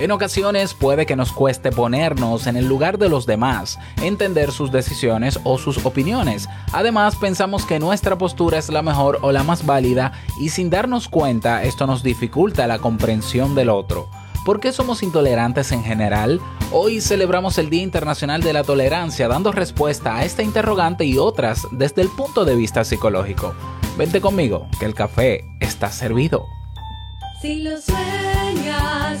En ocasiones puede que nos cueste ponernos en el lugar de los demás, entender sus decisiones o sus opiniones. Además, pensamos que nuestra postura es la mejor o la más válida y sin darnos cuenta esto nos dificulta la comprensión del otro. ¿Por qué somos intolerantes en general? Hoy celebramos el Día Internacional de la Tolerancia dando respuesta a esta interrogante y otras desde el punto de vista psicológico. Vente conmigo, que el café está servido. Si lo sueñas,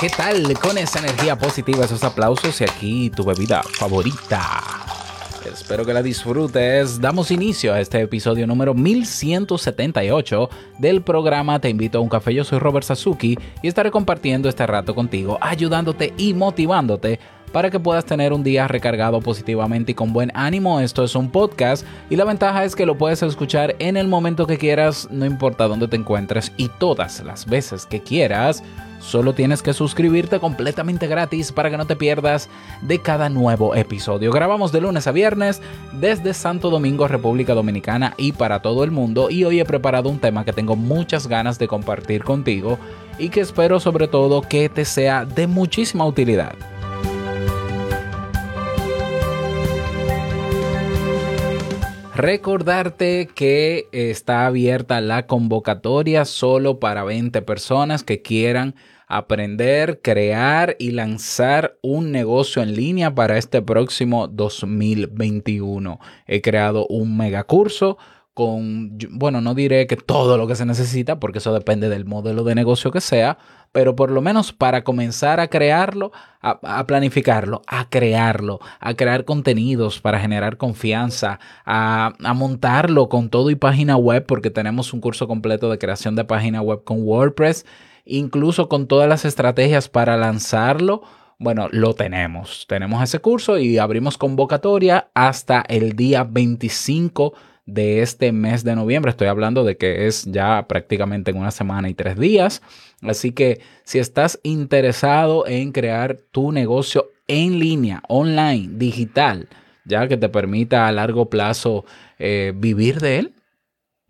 ¿Qué tal? Con esa energía positiva, esos aplausos y aquí tu bebida favorita. Espero que la disfrutes. Damos inicio a este episodio número 1178 del programa Te invito a un café. Yo soy Robert Sasuki y estaré compartiendo este rato contigo, ayudándote y motivándote para que puedas tener un día recargado positivamente y con buen ánimo. Esto es un podcast y la ventaja es que lo puedes escuchar en el momento que quieras, no importa dónde te encuentres y todas las veces que quieras. Solo tienes que suscribirte completamente gratis para que no te pierdas de cada nuevo episodio. Grabamos de lunes a viernes desde Santo Domingo, República Dominicana y para todo el mundo. Y hoy he preparado un tema que tengo muchas ganas de compartir contigo y que espero sobre todo que te sea de muchísima utilidad. Recordarte que está abierta la convocatoria solo para 20 personas que quieran aprender, crear y lanzar un negocio en línea para este próximo 2021. He creado un megacurso con, bueno, no diré que todo lo que se necesita, porque eso depende del modelo de negocio que sea, pero por lo menos para comenzar a crearlo, a, planificarlo, a crearlo, a crear contenidos para generar confianza, a, a montarlo con todo y página web, porque tenemos un curso completo de creación de página web con WordPress, incluso con todas las estrategias para lanzarlo. Bueno, lo tenemos. Tenemos ese curso y abrimos convocatoria hasta el día 25 de este mes de noviembre. Estoy hablando de que es ya prácticamente en una semana y tres días. Así que si estás interesado en crear tu negocio en línea, online, digital, ya que te permita a largo plazo eh, vivir de él,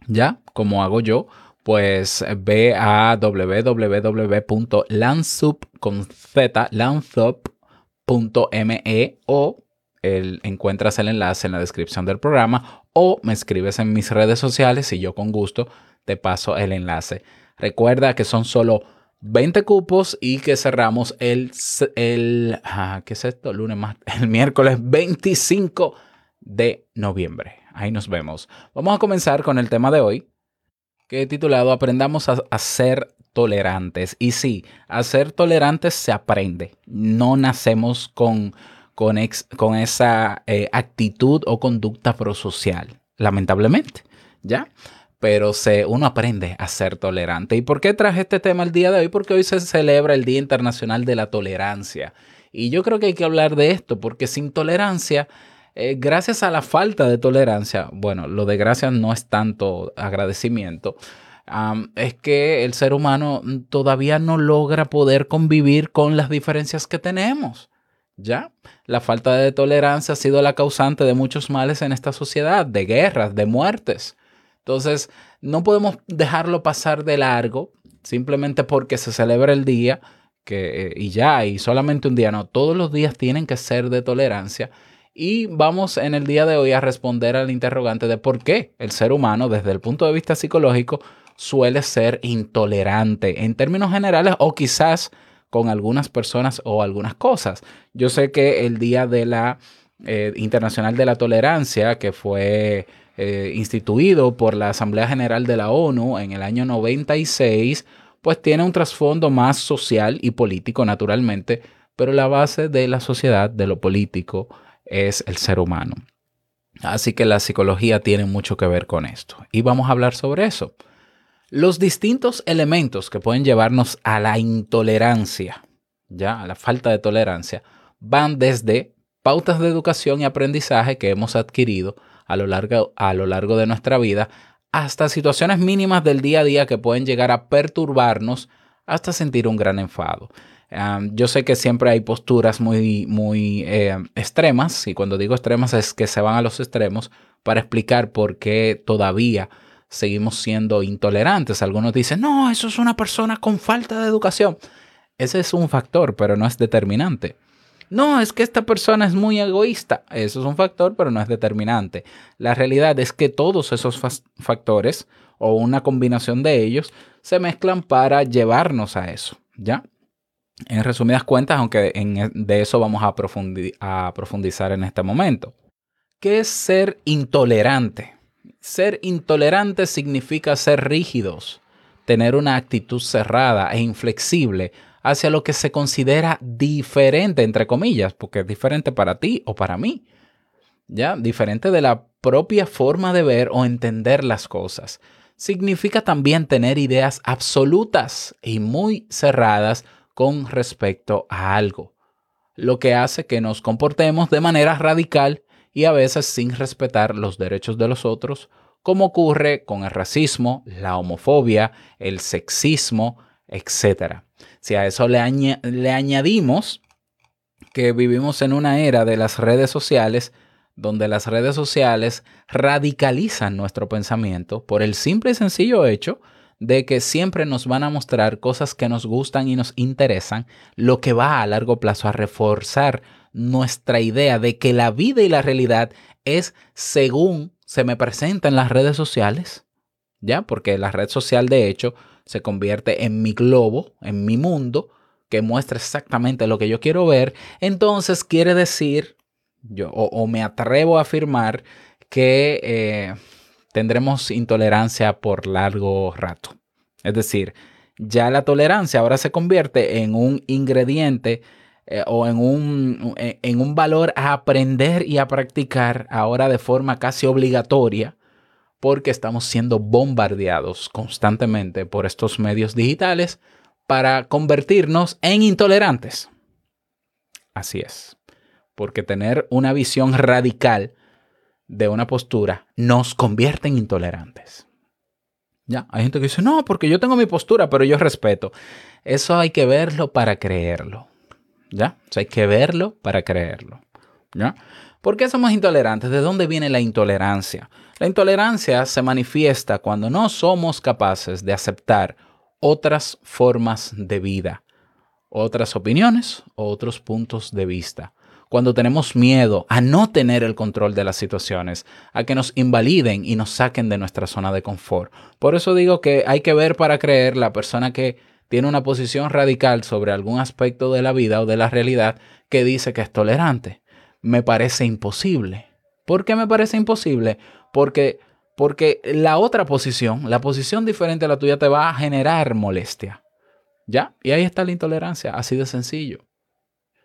ya como hago yo, pues ve a www.landsup.me o el, encuentras el enlace en la descripción del programa o me escribes en mis redes sociales y yo con gusto te paso el enlace. Recuerda que son solo 20 cupos y que cerramos el, el ah, ¿qué es esto? Lunes el miércoles 25 de noviembre. Ahí nos vemos. Vamos a comenzar con el tema de hoy, que titulado Aprendamos a, a ser tolerantes. Y sí, a ser tolerantes se aprende. No nacemos con, con, esa eh, actitud o conducta prosocial, lamentablemente, ¿ya? Pero se, uno aprende a ser tolerante. ¿Y por qué traje este tema el día de hoy? Porque hoy se celebra el Día Internacional de la Tolerancia. Y yo creo que hay que hablar de esto, porque sin tolerancia, eh, gracias a la falta de tolerancia, bueno, lo de gracias no es tanto agradecimiento, es que el ser humano todavía no logra poder convivir con las diferencias que tenemos. ¿Ya? La falta de tolerancia ha sido la causante de muchos males en esta sociedad, de guerras, de muertes. Entonces, no podemos dejarlo pasar de largo simplemente porque se celebra el día que, y ya, y solamente un día, no, todos los días tienen que ser de tolerancia. Y vamos en el día de hoy a responder al interrogante de por qué el ser humano, desde el punto de vista psicológico, suele ser intolerante en términos generales o quizás con algunas personas o algunas cosas. Yo sé que el Día de la eh, Internacional de la Tolerancia, que fue eh, instituido por la Asamblea General de la ONU en el año 96, pues tiene un trasfondo más social y político, naturalmente, pero la base de la sociedad, de lo político, es el ser humano. Así que la psicología tiene mucho que ver con esto. Y vamos a hablar sobre eso. Los distintos elementos que pueden llevarnos a la intolerancia, ya, a la falta de tolerancia, van desde pautas de educación y aprendizaje que hemos adquirido a lo largo, a lo largo de nuestra vida, hasta situaciones mínimas del día a día que pueden llegar a perturbarnos hasta sentir un gran enfado. Yo sé que siempre hay posturas muy, muy eh, extremas, y cuando digo extremas es que se van a los extremos para explicar por qué todavía seguimos siendo intolerantes. Algunos dicen, no, eso es una persona con falta de educación. Ese es un factor, pero no es determinante. No, es que esta persona es muy egoísta. Eso es un factor, pero no es determinante. La realidad es que todos esos factores o una combinación de ellos se mezclan para llevarnos a eso, ¿ya? En resumidas cuentas, aunque en, de eso vamos a, a profundizar en este momento. ¿Qué es ser intolerante? Ser intolerante significa ser rígidos, tener una actitud cerrada e inflexible hacia lo que se considera diferente, entre comillas, porque es diferente para ti o para mí. ¿Ya? Diferente de la propia forma de ver o entender las cosas. Significa también tener ideas absolutas y muy cerradas con respecto a algo, lo que hace que nos comportemos de manera radical y a veces sin respetar los derechos de los otros, como ocurre con el racismo, la homofobia, el sexismo, etc. Si a eso le, le añadimos que vivimos en una era de las redes sociales, donde las redes sociales radicalizan nuestro pensamiento por el simple y sencillo hecho de que siempre nos van a mostrar cosas que nos gustan y nos interesan, lo que va a largo plazo a reforzar nuestra idea de que la vida y la realidad es según se me presenta en las redes sociales, ¿ya? Porque la red social de hecho se convierte en mi globo, en mi mundo, que muestra exactamente lo que yo quiero ver, entonces quiere decir, yo, o, me atrevo a afirmar que eh, tendremos intolerancia por largo rato. Es decir, ya la tolerancia ahora se convierte en un ingrediente eh, o en un, en un valor a aprender y a practicar ahora de forma casi obligatoria porque estamos siendo bombardeados constantemente por estos medios digitales para convertirnos en intolerantes. Así es, porque tener una visión radical de una postura nos convierte en intolerantes. Ya, hay gente que dice, no, porque yo tengo mi postura, pero yo respeto. Eso hay que verlo para creerlo. ¿Ya? hay que verlo para creerlo. ¿Por qué somos intolerantes? ¿De dónde viene la intolerancia? La intolerancia se manifiesta cuando no somos capaces de aceptar otras formas de vida, otras opiniones o otros puntos de vista. Cuando tenemos miedo a no tener el control de las situaciones, a que nos invaliden y nos saquen de nuestra zona de confort. Por eso digo que hay que ver para creer la persona que tiene una posición radical sobre algún aspecto de la vida o de la realidad que dice que es tolerante me parece imposible. ¿Por qué me parece imposible? Porque, porque la otra posición, la posición diferente a la tuya, te va a generar molestia. ¿Ya? Y ahí está la intolerancia, así de sencillo.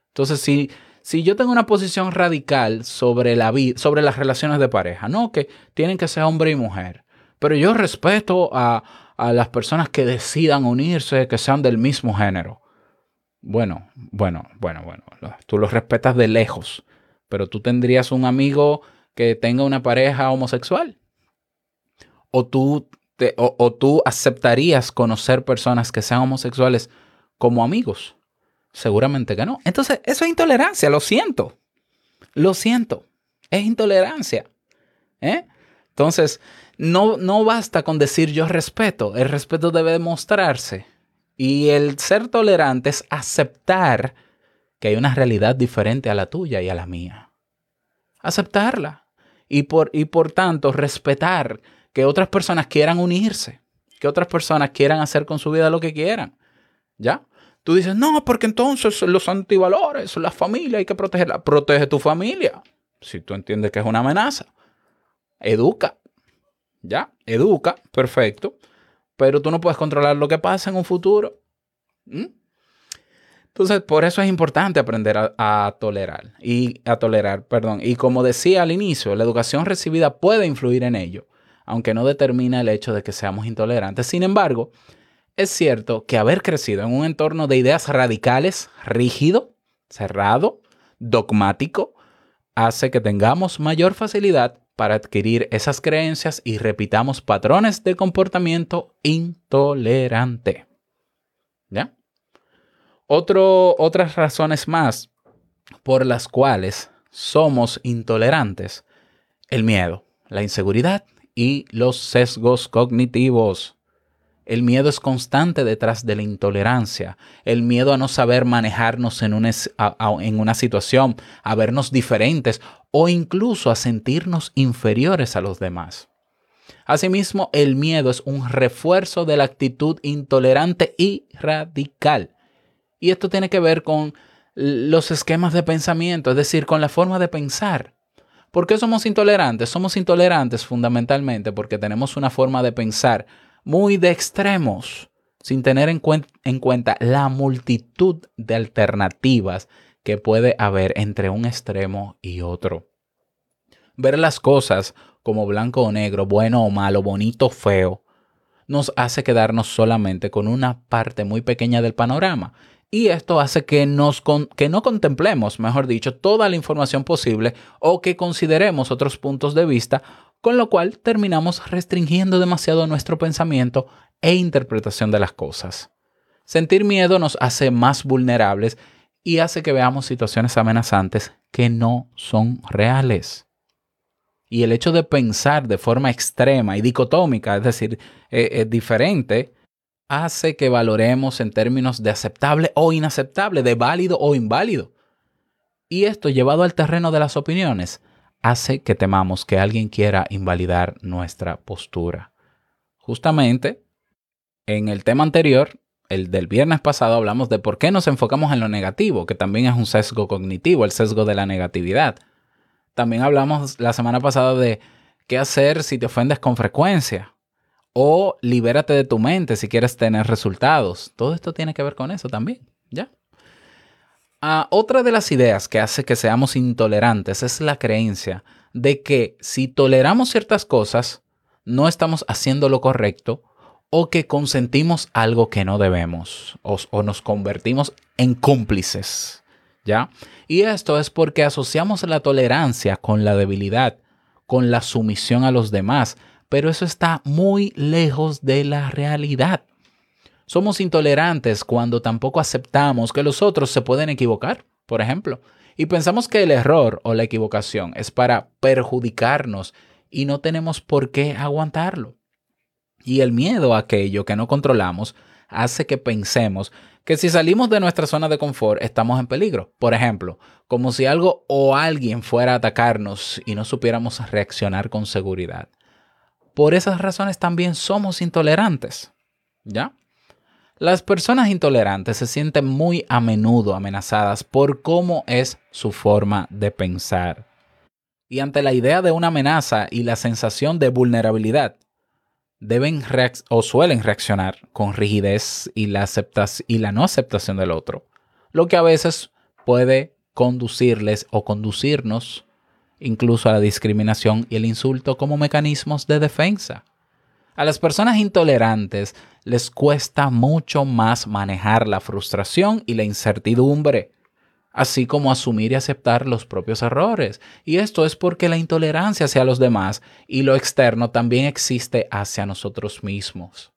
Entonces, si, si yo tengo una posición radical sobre, la sobre las relaciones de pareja, no que tienen que ser hombre y mujer, pero yo respeto a, a las personas que decidan unirse, que sean del mismo género. Bueno, bueno, bueno, bueno, tú los respetas de lejos pero tú tendrías un amigo que tenga una pareja homosexual. O tú, o, tú aceptarías conocer personas que sean homosexuales como amigos. Seguramente que no. Entonces, eso es intolerancia, lo siento. Lo siento. Es intolerancia. ¿eh? Entonces, no, no basta con decir yo respeto. El respeto debe demostrarse. Y el ser tolerante es aceptar que hay una realidad diferente a la tuya y a la mía. Aceptarla. Y por, y por tanto respetar que otras personas quieran unirse, que otras personas quieran hacer con su vida lo que quieran. ¿Ya? Tú dices, no, porque entonces los antivalores, la familia, hay que protegerla. Protege tu familia. Si tú entiendes que es una amenaza. Educa. ¿Ya? Educa. Perfecto. Pero tú no puedes controlar lo que pasa en un futuro. ¿Mm? Entonces, por eso es importante aprender a, a, tolerar y a tolerar, perdón. Y como decía al inicio, la educación recibida puede influir en ello, aunque no determina el hecho de que seamos intolerantes. Sin embargo, es cierto que haber crecido en un entorno de ideas radicales, rígido, cerrado, dogmático, hace que tengamos mayor facilidad para adquirir esas creencias y repitamos patrones de comportamiento intolerante. ¿Ya? Otras razones más por las cuales somos intolerantes. El miedo, la inseguridad y los sesgos cognitivos. El miedo es constante detrás de la intolerancia. El miedo a no saber manejarnos en una, situación, a vernos diferentes o incluso a sentirnos inferiores a los demás. Asimismo, el miedo es un refuerzo de la actitud intolerante y radical. Y esto tiene que ver con los esquemas de pensamiento, es decir, con la forma de pensar. ¿Por qué somos intolerantes? Somos intolerantes fundamentalmente porque tenemos una forma de pensar muy de extremos, sin tener en, en, cuenta la multitud de alternativas que puede haber entre un extremo y otro. Ver las cosas como blanco o negro, bueno o malo, bonito o feo, nos hace quedarnos solamente con una parte muy pequeña del panorama. Y esto hace que, nos que no contemplemos, mejor dicho, toda la información posible o que consideremos otros puntos de vista con lo cual terminamos restringiendo demasiado nuestro pensamiento e interpretación de las cosas. Sentir miedo nos hace más vulnerables y hace que veamos situaciones amenazantes que no son reales. Y el hecho de pensar de forma extrema y dicotómica, es decir, eh, eh, diferente, hace que valoremos en términos de aceptable o inaceptable, de válido o inválido. Y esto llevado al terreno de las opiniones hace que temamos que alguien quiera invalidar nuestra postura. Justamente, en el tema anterior, el del viernes pasado, hablamos de por qué nos enfocamos en lo negativo, que también es un sesgo cognitivo, el sesgo de la negatividad. También hablamos la semana pasada de qué hacer si te ofendes con frecuencia. O libérate de tu mente si quieres tener resultados. Todo esto tiene que ver con eso también, ¿ya? Uh, otra de las ideas que hace que seamos intolerantes es la creencia de que si toleramos ciertas cosas, no estamos haciendo lo correcto o que consentimos algo que no debemos o, o nos convertimos en cómplices. ¿Ya? Y esto es porque asociamos la tolerancia con la debilidad, con la sumisión a los demás, pero eso está muy lejos de la realidad. Somos intolerantes cuando tampoco aceptamos que los otros se pueden equivocar, por ejemplo, y pensamos que el error o la equivocación es para perjudicarnos y no tenemos por qué aguantarlo. Y el miedo a aquello que no controlamos hace que pensemos que si salimos de nuestra zona de confort estamos en peligro. Por ejemplo, como si algo o alguien fuera a atacarnos y no supiéramos reaccionar con seguridad. Por esas razones también somos intolerantes. ¿Ya? Las personas intolerantes se sienten muy a menudo amenazadas por cómo es su forma de pensar. Y ante la idea de una amenaza y la sensación de vulnerabilidad, deben o suelen reaccionar con rigidez y la, y la no aceptación del otro, lo que a veces puede conducirles o conducirnos incluso a la discriminación y el insulto como mecanismos de defensa. A las personas intolerantes les cuesta mucho más manejar la frustración y la incertidumbre, así como asumir y aceptar los propios errores. Y esto es porque la intolerancia hacia los demás y lo externo también existe hacia nosotros mismos.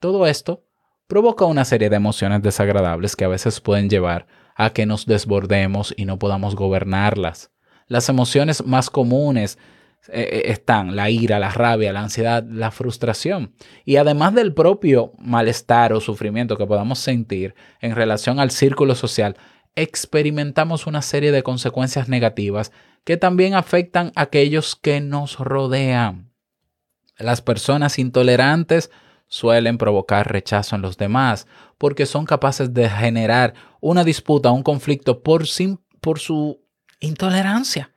Todo esto provoca una serie de emociones desagradables que a veces pueden llevar a que nos desbordemos y no podamos gobernarlas. Las emociones más comunes eh, eh, están la ira, la rabia, la ansiedad, la frustración. Y además del propio malestar o sufrimiento que podamos sentir en relación al círculo social, experimentamos una serie de consecuencias negativas que también afectan a aquellos que nos rodean. Las personas intolerantes suelen provocar rechazo en los demás, porque son capaces de generar una disputa, un conflicto por, sim- por su intolerancia.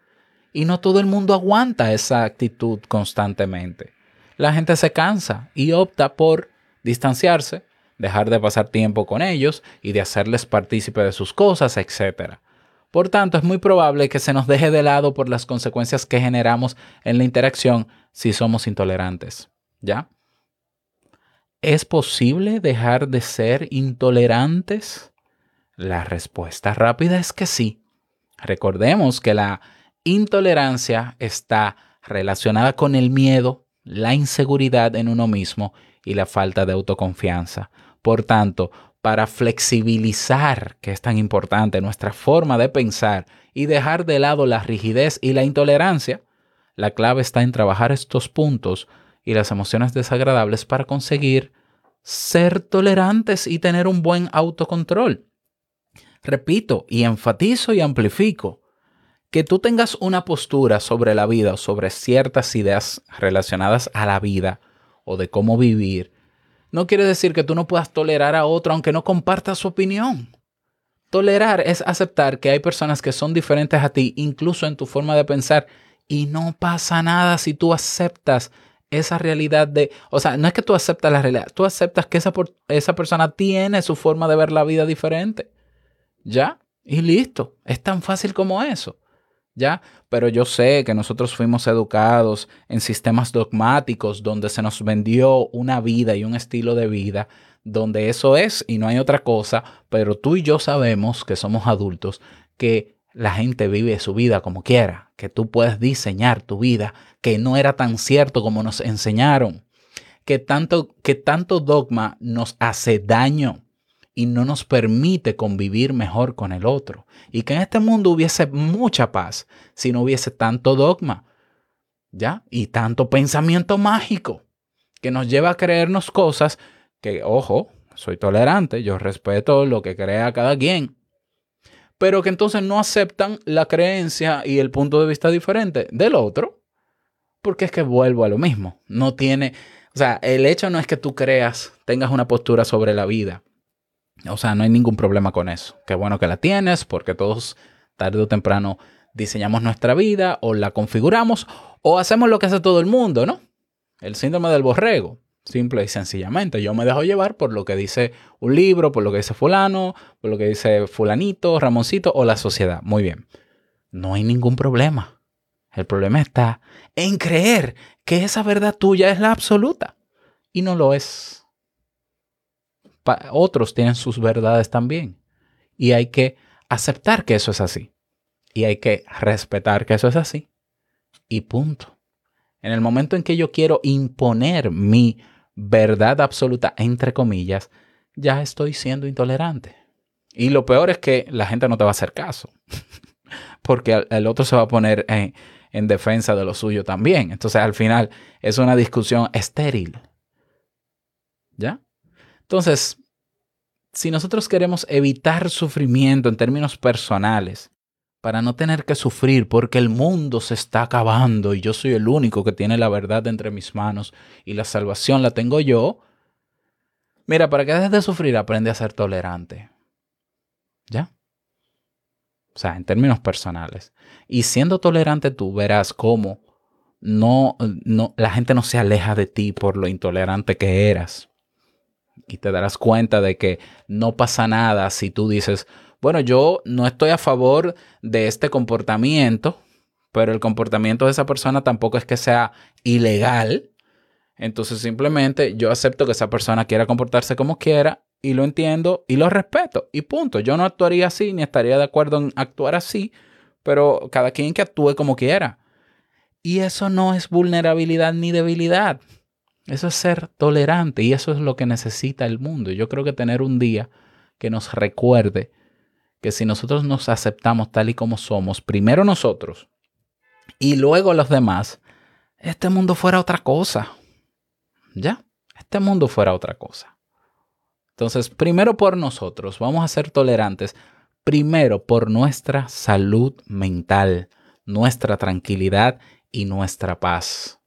Y no todo el mundo aguanta esa actitud constantemente. La gente se cansa y opta por distanciarse, dejar de pasar tiempo con ellos y de hacerles partícipe de sus cosas, etc. Por tanto, es muy probable que se nos deje de lado por las consecuencias que generamos en la interacción si somos intolerantes. ¿Ya? ¿Es posible dejar de ser intolerantes? La respuesta rápida es que sí. Recordemos que la intolerancia está relacionada con el miedo, la inseguridad en uno mismo y la falta de autoconfianza. Por tanto, para flexibilizar, que es tan importante, nuestra forma de pensar y dejar de lado la rigidez y la intolerancia, la clave está en trabajar estos puntos y las emociones desagradables para conseguir ser tolerantes y tener un buen autocontrol. Repito y enfatizo y amplifico que tú tengas una postura sobre la vida o sobre ciertas ideas relacionadas a la vida o de cómo vivir, no quiere decir que tú no puedas tolerar a otro aunque no compartas su opinión. Tolerar es aceptar que hay personas que son diferentes a ti, incluso en tu forma de pensar, y no pasa nada si tú aceptas esa realidad de, o sea, no es que tú aceptas la realidad, tú aceptas que esa, esa persona tiene su forma de ver la vida diferente. ¿Ya? Y listo. Es tan fácil como eso. Pero yo sé que nosotros fuimos educados en sistemas dogmáticos donde se nos vendió una vida y un estilo de vida donde eso es y no hay otra cosa, pero tú y yo sabemos que somos adultos, que la gente vive su vida como quiera, que tú puedes diseñar tu vida, que no era tan cierto como nos enseñaron, que tanto, que tanto dogma nos hace daño y no nos permite convivir mejor con el otro. Y que en este mundo hubiese mucha paz si no hubiese tanto dogma, ¿ya? Y tanto pensamiento mágico que nos lleva a creernos cosas que, ojo, soy tolerante, yo respeto lo que crea cada quien, pero que entonces no aceptan la creencia y el punto de vista diferente del otro, porque es que vuelvo a lo mismo, no tiene, o sea, el hecho no es que tú creas, tengas una postura sobre la vida, o sea, no hay ningún problema con eso. Qué bueno que la tienes, porque todos tarde o temprano diseñamos nuestra vida o la configuramos o hacemos lo que hace todo el mundo, ¿no? El síndrome del borrego. Simple y sencillamente, yo me dejo llevar por lo que dice un libro, por lo que dice fulano, por lo que dice fulanito, Ramoncito o la sociedad. Muy bien. No hay ningún problema. El problema está en creer que esa verdad tuya es la absoluta. Y no lo es otros tienen sus verdades también. Y hay que aceptar que eso es así. Y hay que respetar que eso es así. Y punto. En el momento en que yo quiero imponer mi verdad absoluta, entre comillas, ya estoy siendo intolerante. Y lo peor es que la gente no te va a hacer caso. Porque el- otro se va a poner en defensa de lo suyo también. Entonces al final es una discusión estéril. ¿Ya? Entonces, si nosotros queremos evitar sufrimiento en términos personales, para no tener que sufrir porque el mundo se está acabando y yo soy el único que tiene la verdad entre mis manos y la salvación la tengo yo, mira, para que dejes de sufrir, aprende a ser tolerante. ¿Ya? O sea, en términos personales. Y siendo tolerante tú verás cómo no, no, la gente no se aleja de ti por lo intolerante que eras y te darás cuenta de que no pasa nada si tú dices, bueno, yo no estoy a favor de este comportamiento, pero el comportamiento de esa persona tampoco es que sea ilegal. Entonces simplemente yo acepto que esa persona quiera comportarse como quiera y lo entiendo y lo respeto. Y punto. Yo no actuaría así ni estaría de acuerdo en actuar así, pero cada quien que actúe como quiera. Y eso no es vulnerabilidad ni debilidad. Eso es ser tolerante y eso es lo que necesita el mundo. Yo creo que tener un día que nos recuerde que si nosotros nos aceptamos tal y como somos, primero nosotros y luego los demás, este mundo fuera otra cosa. ¿Ya? Este mundo fuera otra cosa. Entonces, primero por nosotros, vamos a ser tolerantes, primero por nuestra salud mental, nuestra tranquilidad y nuestra paz.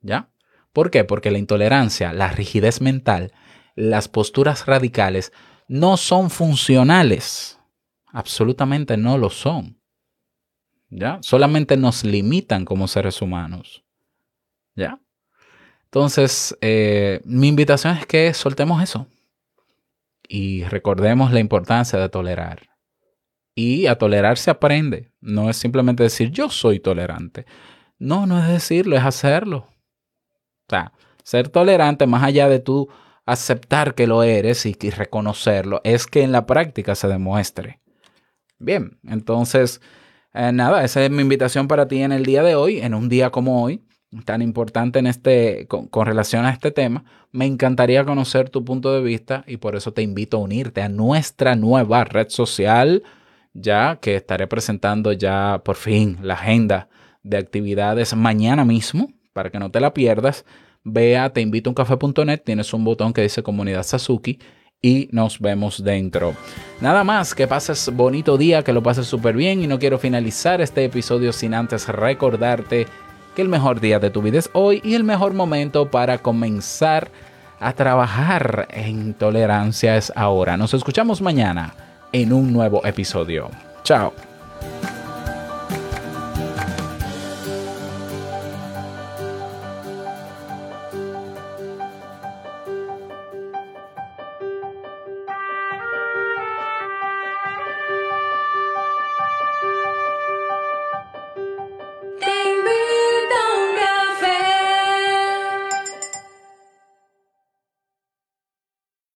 ¿Ya? ¿Por qué? Porque la intolerancia, la rigidez mental, las posturas radicales no son funcionales. Absolutamente no lo son. ¿Ya? Solamente nos limitan como seres humanos. ¿Ya? Entonces, eh, mi invitación es que soltemos eso y recordemos la importancia de tolerar. Y a tolerar se aprende. No es simplemente decir yo soy tolerante. No, no es decirlo, es hacerlo. Ser tolerante más allá de tú aceptar que lo eres y, y reconocerlo, es que en la práctica se demuestre. Bien, entonces, eh, nada, esa es mi invitación para ti en el día de hoy, en un día como hoy, tan importante en este, con, relación a este tema. Me encantaría conocer tu punto de vista y por eso te invito a unirte a nuestra nueva red social, ya que estaré presentando ya por fin la agenda de actividades mañana mismo, para que no te la pierdas. Ve a teinvitouncafe.net, tienes un botón que dice Comunidad Sasuki y nos vemos dentro. Nada más, que pases bonito día, que lo pases súper bien y no quiero finalizar este episodio sin antes recordarte que el mejor día de tu vida es hoy y el mejor momento para comenzar a trabajar en tolerancia es ahora. Nos escuchamos mañana en un nuevo episodio. Chao.